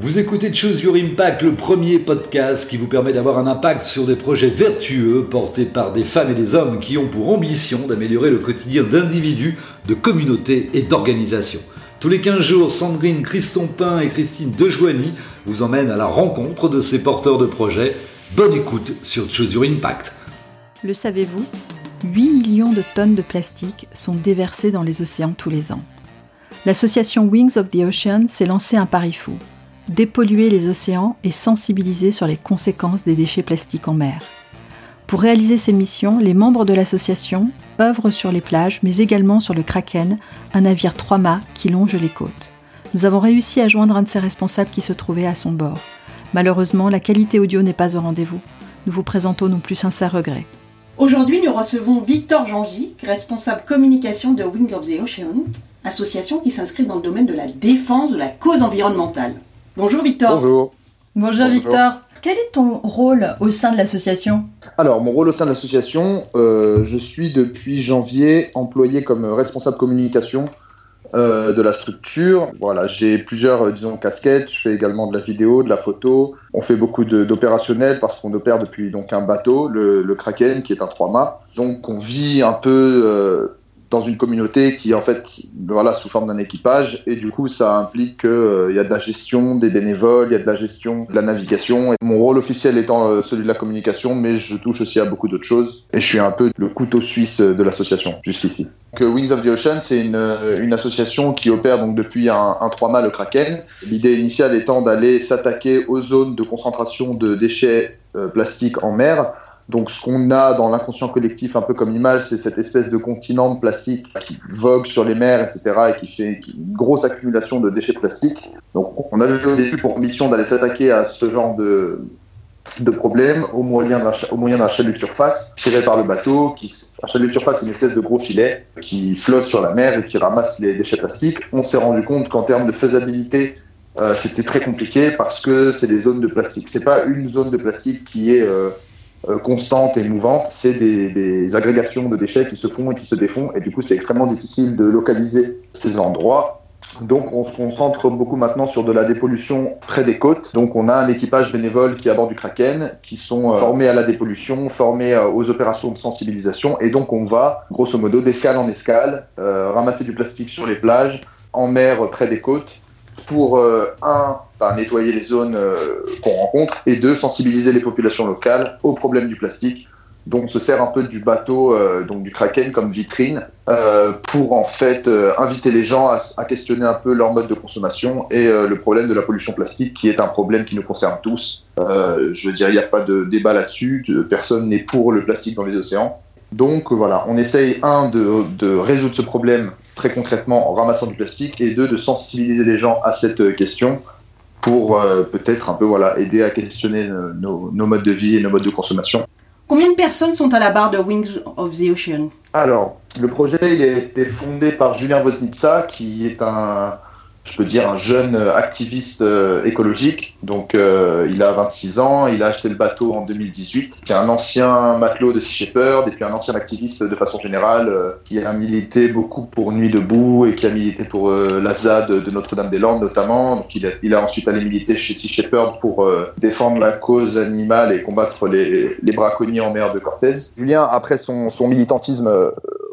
Vous écoutez Choose Your Impact, le premier podcast qui vous permet d'avoir un impact sur des projets vertueux portés par des femmes et des hommes qui ont pour ambition d'améliorer le quotidien d'individus, de communautés et d'organisations. Tous les 15 jours, Sandrine Christompin et Christine Dejoigny vous emmènent à la rencontre de ces porteurs de projets. Bonne écoute sur Choose Your Impact. Le savez-vous 8 millions de tonnes de plastique sont déversées dans les océans tous les ans. L'association Wings of the Ocean s'est lancée un pari fou dépolluer les océans et sensibiliser sur les conséquences des déchets plastiques en mer. Pour réaliser ces missions, les membres de l'association œuvrent sur les plages, mais également sur le Kraken, un navire trois mâts qui longe les côtes. Nous avons réussi à joindre un de ses responsables qui se trouvait à son bord. Malheureusement, la qualité audio n'est pas au rendez-vous. Nous vous présentons nos plus sincères regrets. Aujourd'hui, nous recevons Victor Jangy, responsable communication de Wing of the Ocean, association qui s'inscrit dans le domaine de la défense de la cause environnementale. Bonjour Victor. Bonjour. Bonjour, Victor. Quel est ton rôle au sein de l'association Alors, mon rôle au sein de l'association, euh, je suis depuis janvier employé comme responsable communication euh, de la structure. Voilà, j'ai plusieurs, euh, disons, casquettes. Je fais également de la vidéo, de la photo. On fait beaucoup d'opérationnels parce qu'on opère depuis donc un bateau, le, le, Kraken, qui est un 3 mâts. Donc, on vit un peu dans une communauté qui est en fait voilà sous forme d'un équipage et du coup ça implique qu'il euh, y a de la gestion des bénévoles, il y a de la gestion de la navigation. Mon rôle officiel étant euh, celui de la communication, mais je touche aussi à beaucoup d'autres choses et je suis un peu le couteau suisse de l'association jusqu'ici. Que Wings of the Ocean, c'est une, euh, une, association qui opère donc depuis un, un 3 mâts le Kraken. L'idée initiale étant d'aller s'attaquer aux zones de concentration de déchets plastiques en mer donc, ce qu'on a dans l'inconscient collectif, un peu comme image, c'est cette espèce de continent de plastique qui vogue sur les mers, etc., et qui fait une grosse accumulation de déchets plastiques. Donc, on avait au début pour mission d'aller s'attaquer à ce genre de, de problème au moyen d'un chalut de surface tiré par le bateau. Qui, un chalut de surface, c'est une espèce de gros filet qui flotte sur la mer et qui ramasse les déchets plastiques. On s'est rendu compte qu'en termes de faisabilité, euh, c'était très compliqué parce que c'est des zones de plastique. C'est pas une zone de plastique qui est euh, constante et mouvante, c'est des, agrégations de déchets qui se font et qui se défont, et du coup c'est extrêmement difficile de localiser ces endroits. Donc on se concentre beaucoup maintenant sur de la dépollution près des côtes. Donc on a un équipage bénévole qui est à bord du Kraken, qui sont euh, formés à la dépollution, formés euh, aux opérations de sensibilisation, et donc on va grosso modo d'escale en escale ramasser du plastique sur les plages, en mer près des côtes, pour un nettoyer les zones euh, qu'on rencontre, et deux, sensibiliser les populations locales au problème du plastique. Donc on se sert un peu du bateau, euh, donc du Kraken comme vitrine, euh, pour en fait inviter les gens à, questionner un peu leur mode de consommation et le problème de la pollution plastique, qui est un problème qui nous concerne tous. je veux dire, il n'y a pas de débat là-dessus, personne n'est pour le plastique dans les océans. Donc voilà, on essaye, un, de, de, résoudre ce problème très concrètement en ramassant du plastique, et deux, de sensibiliser les gens à cette question pour euh, peut-être un peu voilà, aider à questionner nos, modes de vie et nos modes de consommation. Combien de personnes sont à la barre de Wings of the Ocean? Alors, le projet il a été fondé par Julien Woznica, qui est un, je peux dire, un jeune activiste euh, écologique. Donc, euh, il a 26 ans, il a acheté le bateau en 2018. C'est un ancien matelot de Sea Shepherd et puis un ancien activiste de façon générale euh, qui a milité beaucoup pour Nuit debout et qui a milité pour la ZAD de Notre-Dame-des-Landes notamment. Donc, il a, ensuite allé militer chez Sea Shepherd pour défendre la cause animale et combattre les, braconniers en mer de Cortez. Julien, après son militantisme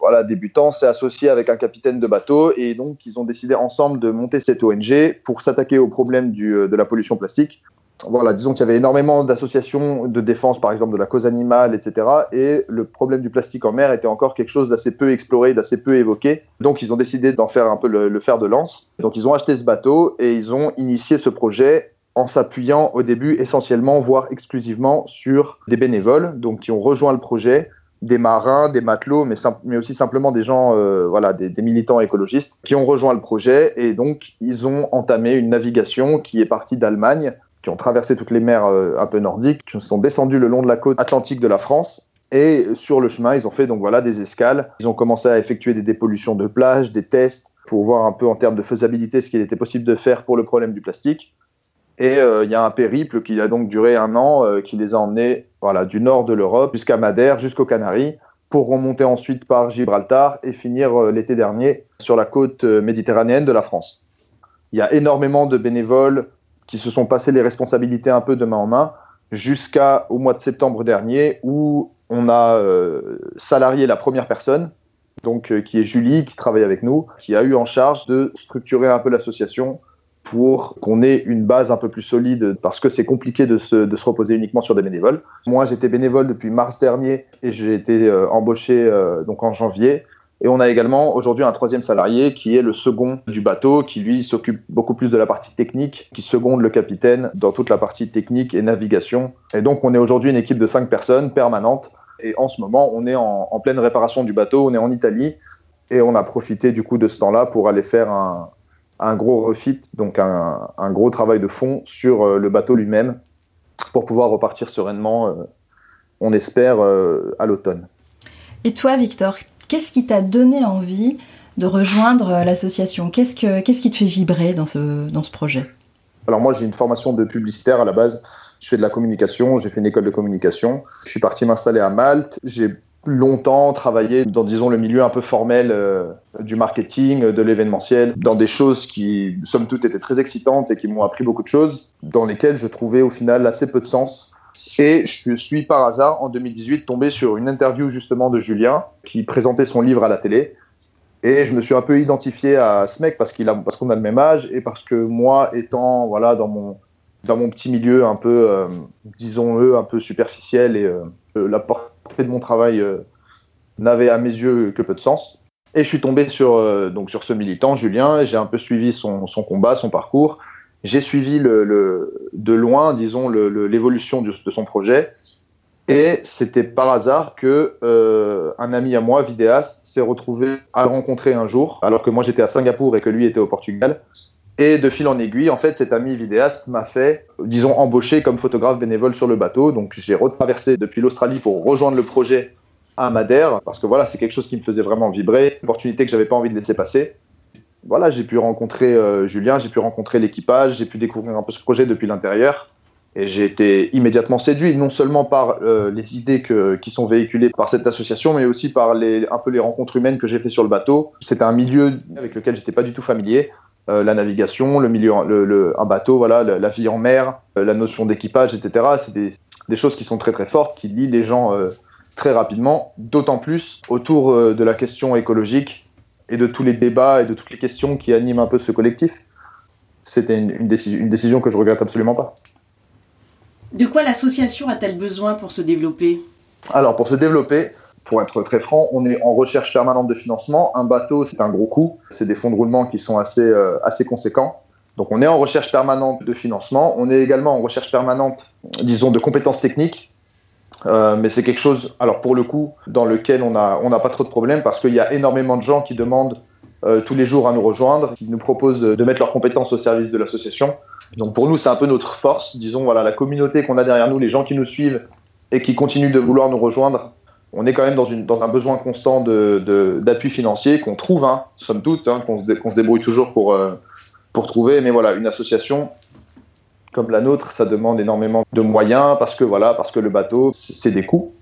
voilà, débutant, s'est associé avec un capitaine de bateau et donc ils ont décidé ensemble de monter cette ONG pour s'attaquer au problème du, euh, de la pollution plastique. Voilà, disons qu'il y avait énormément d'associations de défense, par exemple de la cause animale, etc. Et le problème du plastique en mer était encore quelque chose d'assez peu exploré, d'assez peu évoqué. Donc ils ont décidé d'en faire un peu le, le fer de lance. Donc ils ont acheté ce bateau et ils ont initié ce projet en s'appuyant au début essentiellement, voire exclusivement, sur des bénévoles, donc qui ont rejoint le projet des marins, des matelots, mais, aussi simplement des gens, euh, voilà, des, militants écologistes qui ont rejoint le projet et donc ils ont entamé une navigation qui est partie d'Allemagne, qui ont traversé toutes les mers euh, un peu nordiques, qui sont descendus le long de la côte atlantique de la France. Et sur le chemin, ils ont fait donc voilà des escales. Ils ont commencé à effectuer des dépollutions de plage, des tests pour voir un peu en termes de faisabilité ce qu'il était possible de faire pour le problème du plastique. Et euh, il y a un périple qui a donc duré un an, qui les a emmenés voilà, du nord de l'Europe jusqu'à Madère, jusqu'aux Canaries, pour remonter ensuite par Gibraltar et finir euh, l'été dernier sur la côte méditerranéenne de la France. Il y a énormément de bénévoles qui se sont passés les responsabilités un peu de main en main jusqu'au mois de septembre dernier où on a euh, salarié la première personne, donc euh, qui est Julie, qui travaille avec nous, qui a eu en charge de structurer un peu l'association pour qu'on ait une base un peu plus solide, parce que c'est compliqué de se, de se, reposer uniquement sur des bénévoles. Moi, j'étais bénévole depuis mars dernier et j'ai été euh, embauché euh, donc en janvier. Et on a également aujourd'hui un troisième salarié qui est le second du bateau, qui lui s'occupe beaucoup plus de la partie technique, qui seconde le capitaine dans toute la partie technique et navigation. Et donc on est aujourd'hui une équipe de cinq personnes permanentes. Et en ce moment, on est en, en pleine réparation du bateau, on est en Italie. Et on a profité du coup de ce temps-là pour aller faire un, un gros refit, donc un, un, gros travail de fond sur euh, le bateau lui-même pour pouvoir repartir sereinement, euh, on espère, euh, à l'automne. Et toi, Victor, qu'est-ce qui t'a donné envie de rejoindre l'association? Qu'est-ce, que, qu'est-ce qui te fait vibrer dans ce, dans ce projet? Alors moi, j'ai une formation de publicitaire à la base. Je fais de la communication, j'ai fait une école de communication. Je suis parti m'installer à Malte. J'ai longtemps travaillé dans, disons, le milieu un peu formel euh, du marketing, de l'événementiel, dans des choses qui, somme toute, étaient très excitantes et qui m'ont appris beaucoup de choses, dans lesquelles je trouvais au final assez peu de sens. Et je suis par hasard, en 2018, tombé sur une interview justement de Julien, qui présentait son livre à la télé. Et je me suis un peu identifié à ce mec parce qu'il a, parce qu'on a le même âge et parce que moi, étant voilà dans mon dans mon petit milieu un peu, euh, disons-le, un peu superficiel et euh, la portée de mon travail euh, n'avait à mes yeux que peu de sens. Et je suis tombé sur, euh, donc sur ce militant, Julien, j'ai un peu suivi son, son, combat, son parcours. J'ai suivi le, le, de loin, disons, l'évolution de, son projet. Et c'était par hasard que euh, un ami à moi, vidéaste, s'est retrouvé à le rencontrer un jour, alors que moi j'étais à Singapour et que lui était au Portugal. Et de fil en aiguille, en fait, cet ami vidéaste m'a fait, disons, embaucher comme photographe bénévole sur le bateau. Donc j'ai retraversé depuis l'Australie pour rejoindre le projet à Madère, parce que voilà, c'est quelque chose qui me faisait vraiment vibrer, une opportunité que j'avais pas envie de laisser passer. Voilà, j'ai pu rencontrer euh, Julien, j'ai pu rencontrer l'équipage, j'ai pu découvrir un peu ce projet depuis l'intérieur. Et j'ai été immédiatement séduit, non seulement par euh, les idées qui sont véhiculées par cette association, mais aussi par les, un peu les rencontres humaines que j'ai fait sur le bateau. C'était un milieu avec lequel j'étais pas du tout familier. Euh, la navigation, le milieu, le, le, un bateau, voilà, la, la vie en mer, euh, la notion d'équipage, etc. C'est des, des, choses qui sont très très fortes, qui lient les gens euh, très rapidement, d'autant plus autour de la question écologique et de tous les débats et de toutes les questions qui animent un peu ce collectif. C'était une, une décision que je regrette absolument pas. De quoi l'association a-t-elle besoin pour se développer? Alors, pour se développer, pour être très franc, on est en recherche permanente de financement. Un bateau, c'est un gros coût. C'est des fonds de roulement qui sont assez, euh, assez conséquents. Donc, on est en recherche permanente de financement. On est également en recherche permanente, disons, de compétences techniques. Euh, mais c'est quelque chose, alors pour le coup, dans lequel on n'a a pas trop de problèmes parce qu'il y a énormément de gens qui demandent euh, tous les jours à nous rejoindre, qui nous proposent de, mettre leurs compétences au service de l'association. Donc pour nous, c'est un peu notre force, disons, la communauté qu'on a derrière nous, les gens qui nous suivent et qui continuent de vouloir nous rejoindre. On est quand même dans, un besoin constant d'appui financier qu'on trouve, hein, somme toute, hein, qu'on se, débrouille toujours pour, euh, pour trouver. Mais voilà, une association comme la nôtre, ça demande énormément de moyens parce que, voilà, parce que le bateau, c'est des coûts.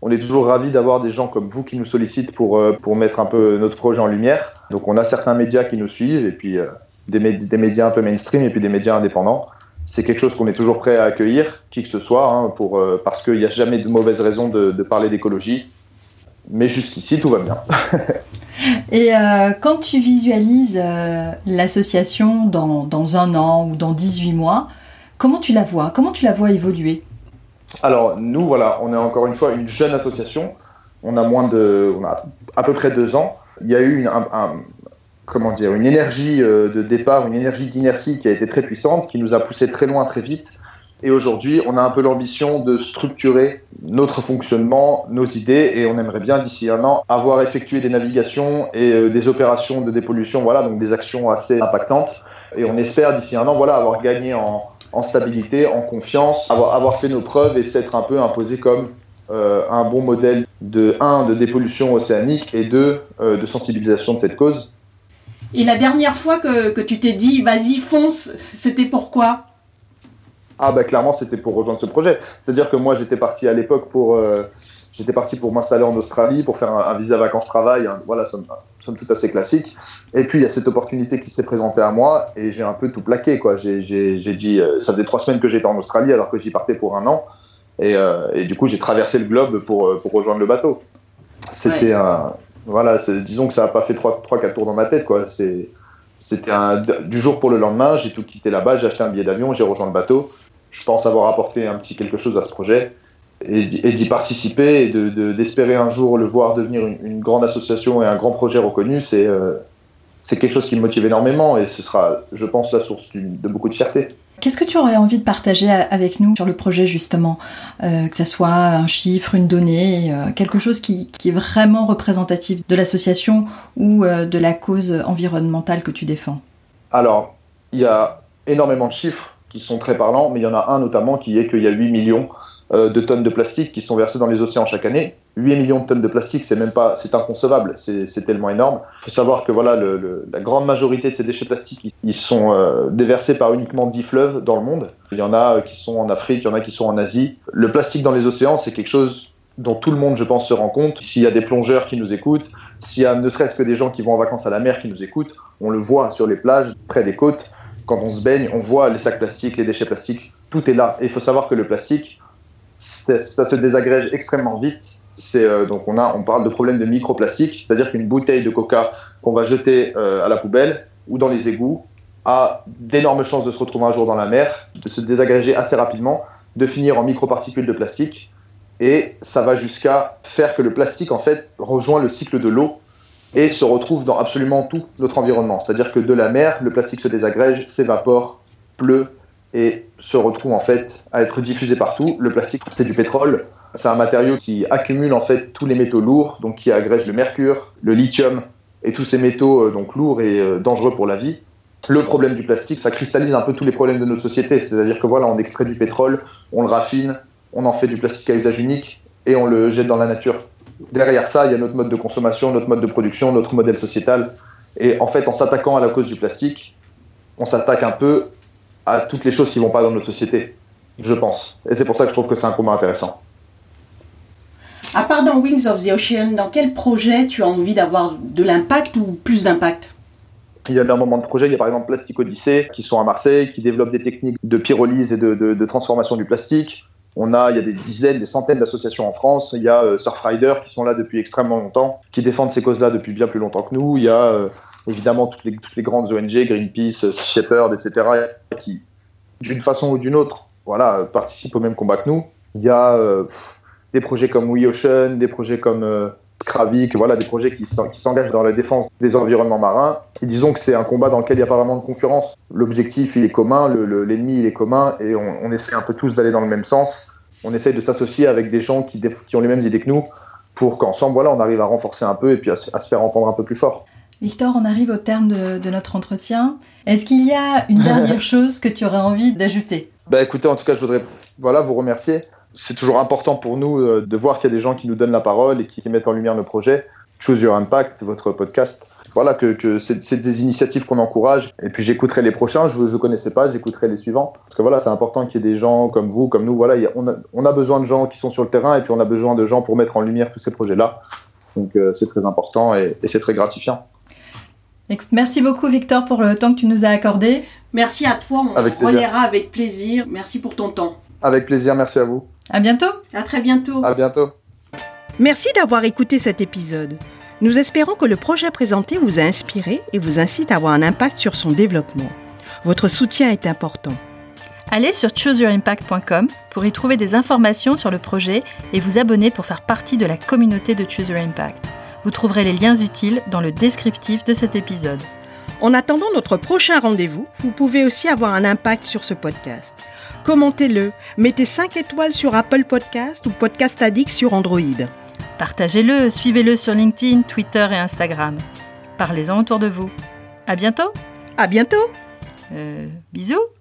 On est toujours ravis d'avoir des gens comme vous qui nous sollicitent pour, euh, pour mettre un peu notre projet en lumière. Donc on a certains médias qui nous suivent et puis... Euh, des, médias un peu mainstream et puis des médias indépendants. C'est quelque chose qu'on est toujours prêt à accueillir, qui que ce soit, hein, pour, euh, parce qu'il n'y a jamais de mauvaise raison de, de parler d'écologie. Mais jusqu'ici, tout va bien. et euh, quand tu visualises euh, l'association dans, dans, un an ou dans 18 mois, comment tu la vois? Comment tu la vois évoluer? Alors, nous, voilà, on est encore une fois une jeune association. On a moins de. On a à peu près deux ans. Il y a eu une, un, un comment dire, une énergie euh, de départ, une énergie d'inertie qui a été très puissante, qui nous a poussé très loin très vite. Et aujourd'hui, on a un peu l'ambition de structurer notre fonctionnement, nos idées, et on aimerait bien d'ici un an avoir effectué des navigations et euh, des opérations de dépollution, voilà, donc des actions assez impactantes. Et on espère d'ici un an, voilà, avoir gagné en, stabilité, en confiance, avoir, fait nos preuves et s'être un peu imposé comme euh, un bon modèle de un de dépollution océanique et deux euh, de sensibilisation de cette cause. Et la dernière fois que, que tu t'es dit, vas-y, fonce, c'était pourquoi Ah bah clairement c'était pour rejoindre ce projet. C'est-à-dire que moi j'étais parti à l'époque pour euh, j'étais parti pour m'installer en Australie pour faire un, visa vacances travail. voilà, somme, somme toute assez classique. Et puis il y a cette opportunité qui s'est présentée à moi et j'ai un peu tout plaqué quoi. J'ai dit euh, ça faisait trois semaines que j'étais en Australie alors que j'y partais pour un an et, euh, et du coup j'ai traversé le globe pour pour rejoindre le bateau. C'était un voilà, disons que ça n'a pas fait trois trois quatre tours dans ma tête quoi. C'était du jour pour le lendemain, j'ai tout quitté là-bas, j'ai acheté un billet d'avion, j'ai rejoint le bateau je pense avoir apporté un petit quelque chose à ce projet et, d'y participer et d'espérer de, un jour le voir devenir une, grande association et un grand projet reconnu, c'est euh, c'est quelque chose qui me motive énormément et ce sera, je pense, la source de beaucoup de fierté. Qu'est-ce que tu aurais envie de partager avec nous sur le projet justement euh, Que ce soit un chiffre, une donnée, euh, quelque chose qui, est vraiment représentatif de l'association ou de la cause environnementale que tu défends? Alors, il y a énormément de chiffres qui sont très parlants, mais il y en a un notamment qui est qu'il y a 8 millions euh, de tonnes de plastique qui sont versées dans les océans chaque année. 8 millions de tonnes de plastique, c'est même pas, c'est inconcevable, c'est tellement énorme. Il faut savoir que voilà, la grande majorité de ces déchets plastiques, ils sont euh, déversés par uniquement 10 fleuves dans le monde. Il y en a euh, qui sont en Afrique, il y en a qui sont en Asie. Le plastique dans les océans, c'est quelque chose dont tout le monde, je pense, se rend compte. S'il y a des plongeurs qui nous écoutent, s'il y a ne serait-ce que des gens qui vont en vacances à la mer qui nous écoutent, on le voit sur les plages, près des côtes quand on se baigne, on voit les sacs plastiques, les déchets plastiques, tout est là. Et il faut savoir que le plastique, ça se désagrège extrêmement vite. Euh, donc on parle de problème de microplastique, c'est-à-dire qu'une bouteille de Coca qu'on va jeter euh, à la poubelle ou dans les égouts a d'énormes chances de se retrouver un jour dans la mer, de se désagréger assez rapidement, de finir en microparticules de plastique, et ça va jusqu'à faire que le plastique en fait rejoint le cycle de l'eau et se retrouve dans absolument tout notre environnement. C'est-à-dire que de la mer, le plastique se désagrège, s'évapore, pleut et se retrouve en fait à être diffusé partout. Le plastique, c'est du pétrole. C'est un matériau qui accumule en fait tous les métaux lourds, donc qui agrège le mercure, le lithium et tous ces métaux euh, donc lourds et euh, dangereux pour la vie. Le problème du plastique, ça cristallise un peu tous les problèmes de notre société. C'est-à-dire que voilà, on extrait du pétrole, on le raffine, on en fait du plastique à usage unique et on le jette dans la nature derrière ça, il y a notre mode de consommation, notre mode de production, notre modèle sociétal. Et en fait, en s'attaquant à la cause du plastique, on s'attaque un peu à toutes les choses qui vont pas dans notre société, je pense. Et c'est pour ça que je trouve que c'est un combat intéressant. À part dans Wings of the Ocean, dans quel projet tu as envie d'avoir de l'impact ou plus d'impact? Il y a un moment de projet, il y a par exemple Plastic Odyssey qui sont à Marseille, qui développent des techniques de pyrolyse et de transformation du plastique. On a, il y a des dizaines, des centaines d'associations en France. Il y a euh, Surfrider qui sont là depuis extrêmement longtemps, qui défendent ces causes-là depuis bien plus longtemps que nous. Il y a euh, évidemment toutes les, grandes ONG, Greenpeace, Shepherd, etc., qui, d'une façon ou d'une autre, voilà, participent au même combat que nous. Il y a euh, des projets comme WeOcean, des projets comme Skravik, voilà, des projets qui s'engagent dans la défense des environnements marins. Et disons que c'est un combat dans lequel il n'y a pas vraiment de concurrence. L'objectif, il est commun, l'ennemi, il est commun, et on, essaie un peu tous d'aller dans le même sens. On essaie de s'associer avec des gens qui, qui, ont les mêmes idées que nous, pour qu'ensemble, voilà, on arrive à renforcer un peu et puis à, se faire entendre un peu plus fort. Victor, on arrive au terme de, notre entretien. Est-ce qu'il y a une dernière chose que tu aurais envie d'ajouter? Bah écoutez, en tout cas, je voudrais voilà, vous remercier c'est toujours important pour nous euh, de voir qu'il y a des gens qui nous donnent la parole et qui, mettent en lumière nos projets. Choose Your Impact, votre podcast. Voilà, que, c'est des initiatives qu'on encourage. Et puis j'écouterai les prochains, je ne connaissais pas, j'écouterai les suivants. Parce que voilà, c'est important qu'il y ait des gens comme vous, comme nous. Voilà, on, a, besoin de gens qui sont sur le terrain et puis on a besoin de gens pour mettre en lumière tous ces projets-là. Donc euh, c'est très important et, c'est très gratifiant. Écoute, merci beaucoup Victor pour le temps que tu nous as accordé. Merci à toi, on avec avec plaisir. Merci pour ton temps. Avec plaisir, merci à vous. À bientôt. À très bientôt. À bientôt. Merci d'avoir écouté cet épisode. Nous espérons que le projet présenté vous a inspiré et vous incite à avoir un impact sur son développement. Votre soutien est important. Allez sur chooseyouриmpact.com pour y trouver des informations sur le projet et vous abonner pour faire partie de la communauté de Choose Your Impact. Vous trouverez les liens utiles dans le descriptif de cet épisode. En attendant notre prochain rendez-vous, vous pouvez aussi avoir un impact sur ce podcast commentez-le, mettez 5 étoiles sur Apple Podcast ou Podcast Addict sur Android. Partagez-le, suivez-le sur LinkedIn, Twitter et Instagram. Parlez-en autour de vous. À bientôt. À bientôt. Euh, bisous.